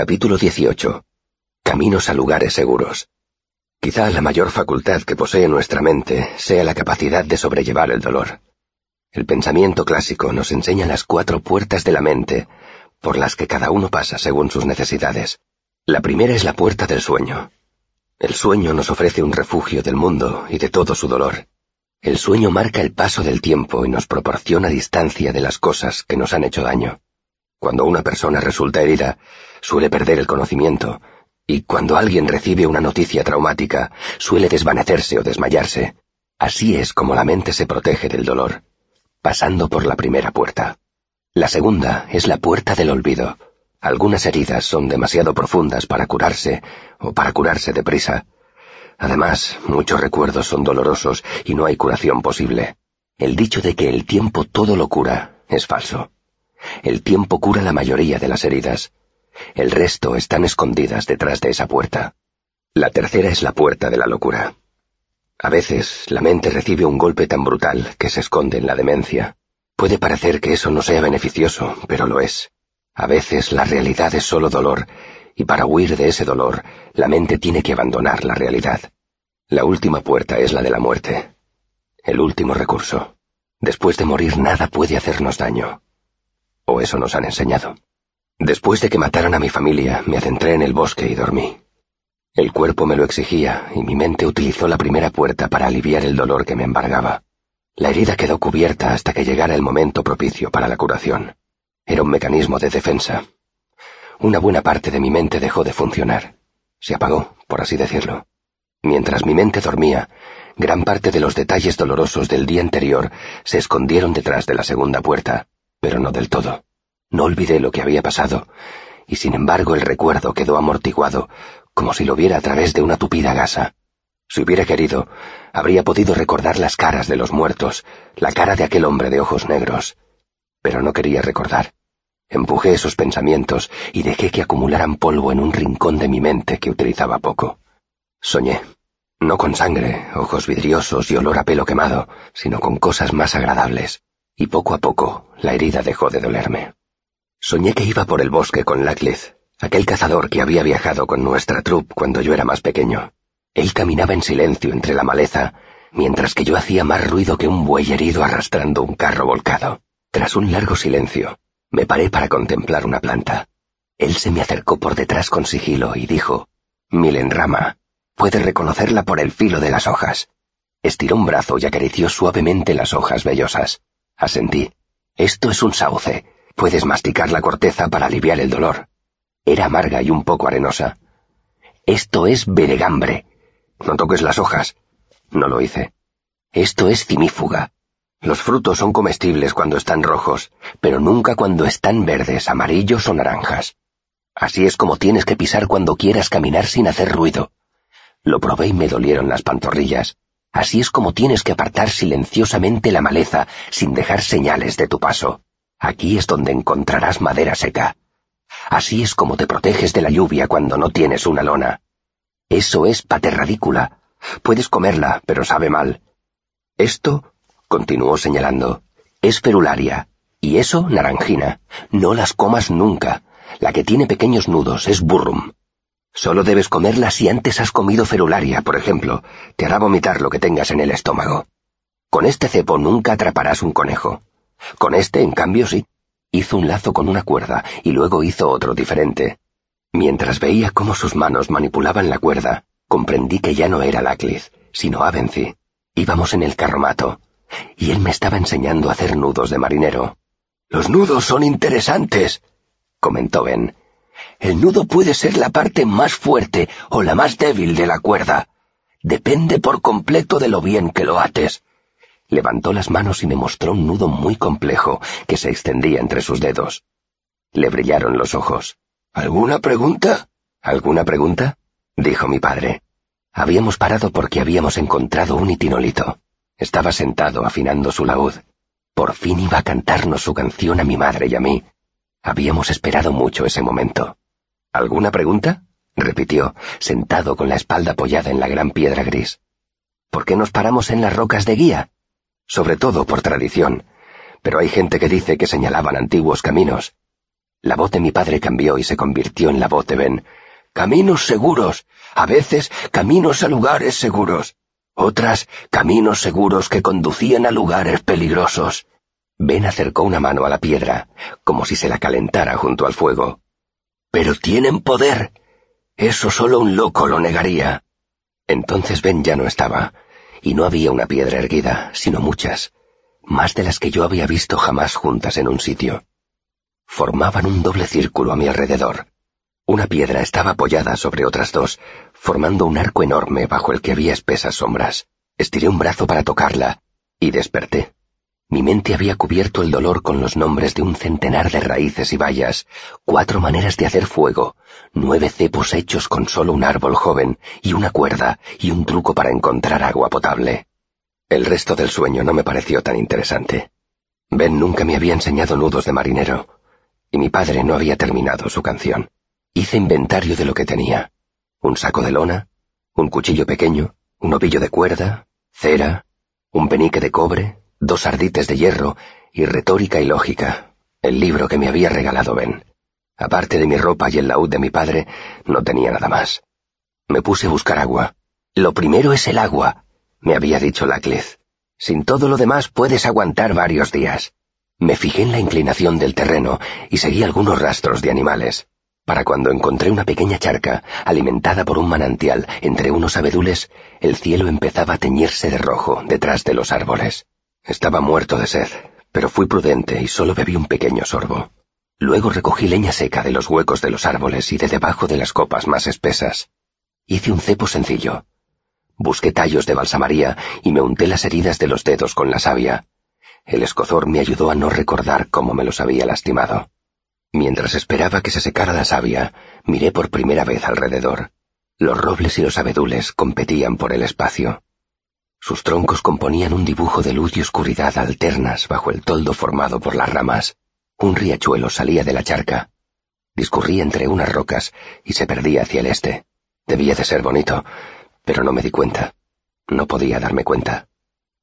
Capítulo 18. Caminos a lugares seguros. Quizá la mayor facultad que posee nuestra mente sea la capacidad de sobrellevar el dolor. El pensamiento clásico nos enseña las cuatro puertas de la mente, por las que cada uno pasa según sus necesidades. La primera es la puerta del sueño. El sueño nos ofrece un refugio del mundo y de todo su dolor. El sueño marca el paso del tiempo y nos proporciona distancia de las cosas que nos han hecho daño. Cuando una persona resulta herida, suele perder el conocimiento, y cuando alguien recibe una noticia traumática, suele desvanecerse o desmayarse. Así es como la mente se protege del dolor, pasando por la primera puerta. La segunda es la puerta del olvido. Algunas heridas son demasiado profundas para curarse o para curarse deprisa. Además, muchos recuerdos son dolorosos y no hay curación posible. El dicho de que el tiempo todo lo cura es falso. El tiempo cura la mayoría de las heridas. El resto están escondidas detrás de esa puerta. La tercera es la puerta de la locura. A veces la mente recibe un golpe tan brutal que se esconde en la demencia. Puede parecer que eso no sea beneficioso, pero lo es. A veces la realidad es solo dolor, y para huir de ese dolor, la mente tiene que abandonar la realidad. La última puerta es la de la muerte. El último recurso. Después de morir nada puede hacernos daño o eso nos han enseñado. Después de que mataran a mi familia, me adentré en el bosque y dormí. El cuerpo me lo exigía y mi mente utilizó la primera puerta para aliviar el dolor que me embargaba. La herida quedó cubierta hasta que llegara el momento propicio para la curación. Era un mecanismo de defensa. Una buena parte de mi mente dejó de funcionar. Se apagó, por así decirlo. Mientras mi mente dormía, gran parte de los detalles dolorosos del día anterior se escondieron detrás de la segunda puerta, pero no del todo. No olvidé lo que había pasado, y sin embargo el recuerdo quedó amortiguado, como si lo viera a través de una tupida gasa. Si hubiera querido, habría podido recordar las caras de los muertos, la cara de aquel hombre de ojos negros. Pero no quería recordar. Empujé esos pensamientos y dejé que acumularan polvo en un rincón de mi mente que utilizaba poco. Soñé. No con sangre, ojos vidriosos y olor a pelo quemado, sino con cosas más agradables y poco a poco la herida dejó de dolerme. Soñé que iba por el bosque con Lacklith, aquel cazador que había viajado con nuestra troupe cuando yo era más pequeño. Él caminaba en silencio entre la maleza, mientras que yo hacía más ruido que un buey herido arrastrando un carro volcado. Tras un largo silencio, me paré para contemplar una planta. Él se me acercó por detrás con sigilo y dijo, Milenrama, puedes reconocerla por el filo de las hojas. Estiró un brazo y acarició suavemente las hojas vellosas. Asentí. Esto es un sauce. Puedes masticar la corteza para aliviar el dolor. Era amarga y un poco arenosa. Esto es beregambre. No toques las hojas. No lo hice. Esto es cimífuga. Los frutos son comestibles cuando están rojos, pero nunca cuando están verdes, amarillos o naranjas. Así es como tienes que pisar cuando quieras caminar sin hacer ruido. Lo probé y me dolieron las pantorrillas. Así es como tienes que apartar silenciosamente la maleza sin dejar señales de tu paso. Aquí es donde encontrarás madera seca. Así es como te proteges de la lluvia cuando no tienes una lona. Eso es paterradícula. Puedes comerla, pero sabe mal. Esto, continuó señalando, es ferularia. Y eso, naranjina. No las comas nunca. La que tiene pequeños nudos es burrum. Solo debes comerla si antes has comido ferularia, por ejemplo. Te hará vomitar lo que tengas en el estómago. Con este cepo nunca atraparás un conejo. Con este, en cambio, sí. Hizo un lazo con una cuerda y luego hizo otro diferente. Mientras veía cómo sus manos manipulaban la cuerda, comprendí que ya no era Laclis, sino Avency. Íbamos en el carromato, y él me estaba enseñando a hacer nudos de marinero. Los nudos son interesantes, comentó Ben. El nudo puede ser la parte más fuerte o la más débil de la cuerda. Depende por completo de lo bien que lo ates. Levantó las manos y me mostró un nudo muy complejo que se extendía entre sus dedos. Le brillaron los ojos. ¿Alguna pregunta? ¿Alguna pregunta? dijo mi padre. Habíamos parado porque habíamos encontrado un itinolito. Estaba sentado afinando su laúd. Por fin iba a cantarnos su canción a mi madre y a mí. Habíamos esperado mucho ese momento. ¿Alguna pregunta? repitió, sentado con la espalda apoyada en la gran piedra gris. ¿Por qué nos paramos en las rocas de guía? Sobre todo por tradición, pero hay gente que dice que señalaban antiguos caminos. La voz de mi padre cambió y se convirtió en la voz de Ben. Caminos seguros. A veces caminos a lugares seguros. Otras caminos seguros que conducían a lugares peligrosos. Ben acercó una mano a la piedra, como si se la calentara junto al fuego. Pero tienen poder. Eso solo un loco lo negaría. Entonces Ben ya no estaba, y no había una piedra erguida, sino muchas, más de las que yo había visto jamás juntas en un sitio. Formaban un doble círculo a mi alrededor. Una piedra estaba apoyada sobre otras dos, formando un arco enorme bajo el que había espesas sombras. Estiré un brazo para tocarla, y desperté. Mi mente había cubierto el dolor con los nombres de un centenar de raíces y bayas, cuatro maneras de hacer fuego, nueve cepos hechos con solo un árbol joven y una cuerda y un truco para encontrar agua potable. El resto del sueño no me pareció tan interesante. Ben nunca me había enseñado nudos de marinero, y mi padre no había terminado su canción. Hice inventario de lo que tenía. Un saco de lona, un cuchillo pequeño, un ovillo de cuerda, cera, un penique de cobre, dos ardites de hierro y retórica y lógica, el libro que me había regalado Ben. Aparte de mi ropa y el laúd de mi padre, no tenía nada más. Me puse a buscar agua. Lo primero es el agua, me había dicho Lacleth. Sin todo lo demás puedes aguantar varios días. Me fijé en la inclinación del terreno y seguí algunos rastros de animales. Para cuando encontré una pequeña charca, alimentada por un manantial entre unos abedules, el cielo empezaba a teñirse de rojo detrás de los árboles. Estaba muerto de sed, pero fui prudente y solo bebí un pequeño sorbo. Luego recogí leña seca de los huecos de los árboles y de debajo de las copas más espesas. Hice un cepo sencillo. Busqué tallos de balsamaría y me unté las heridas de los dedos con la savia. El escozor me ayudó a no recordar cómo me los había lastimado. Mientras esperaba que se secara la savia, miré por primera vez alrededor. Los robles y los abedules competían por el espacio. Sus troncos componían un dibujo de luz y oscuridad alternas bajo el toldo formado por las ramas. Un riachuelo salía de la charca. Discurría entre unas rocas y se perdía hacia el este. Debía de ser bonito, pero no me di cuenta. No podía darme cuenta.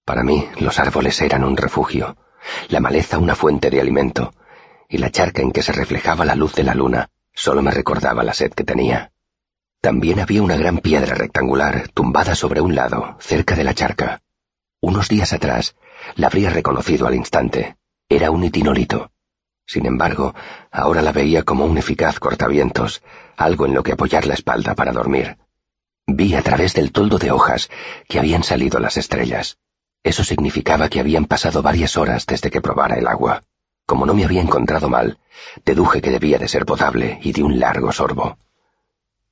Para mí, los árboles eran un refugio, la maleza una fuente de alimento, y la charca en que se reflejaba la luz de la luna solo me recordaba la sed que tenía. También había una gran piedra rectangular tumbada sobre un lado, cerca de la charca. Unos días atrás la habría reconocido al instante. Era un itinolito. Sin embargo, ahora la veía como un eficaz cortavientos, algo en lo que apoyar la espalda para dormir. Vi a través del toldo de hojas que habían salido las estrellas. Eso significaba que habían pasado varias horas desde que probara el agua. Como no me había encontrado mal, deduje que debía de ser potable y di un largo sorbo.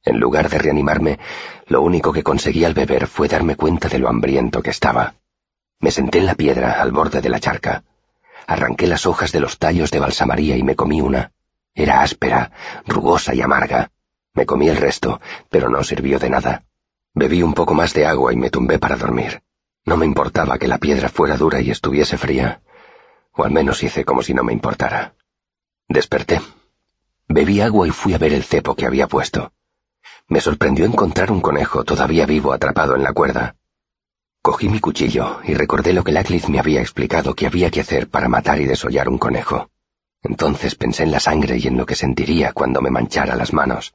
En lugar de reanimarme, lo único que conseguí al beber fue darme cuenta de lo hambriento que estaba. Me senté en la piedra al borde de la charca. Arranqué las hojas de los tallos de balsamaría y me comí una. Era áspera, rugosa y amarga. Me comí el resto, pero no sirvió de nada. Bebí un poco más de agua y me tumbé para dormir. No me importaba que la piedra fuera dura y estuviese fría, o al menos hice como si no me importara. Desperté. Bebí agua y fui a ver el cepo que había puesto. Me sorprendió encontrar un conejo todavía vivo atrapado en la cuerda. Cogí mi cuchillo y recordé lo que Laclitz me había explicado que había que hacer para matar y desollar un conejo. Entonces pensé en la sangre y en lo que sentiría cuando me manchara las manos.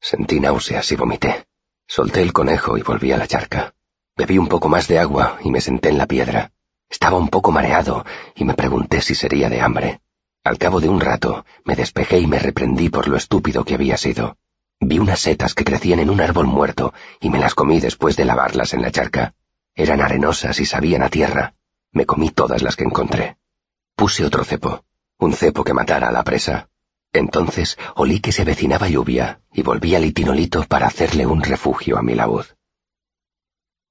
Sentí náuseas y vomité. Solté el conejo y volví a la charca. Bebí un poco más de agua y me senté en la piedra. Estaba un poco mareado y me pregunté si sería de hambre. Al cabo de un rato me despejé y me reprendí por lo estúpido que había sido. Vi unas setas que crecían en un árbol muerto y me las comí después de lavarlas en la charca. Eran arenosas y sabían a tierra. Me comí todas las que encontré. Puse otro cepo, un cepo que matara a la presa. Entonces olí que se avecinaba lluvia y volví al itinolito para hacerle un refugio a mi laúd.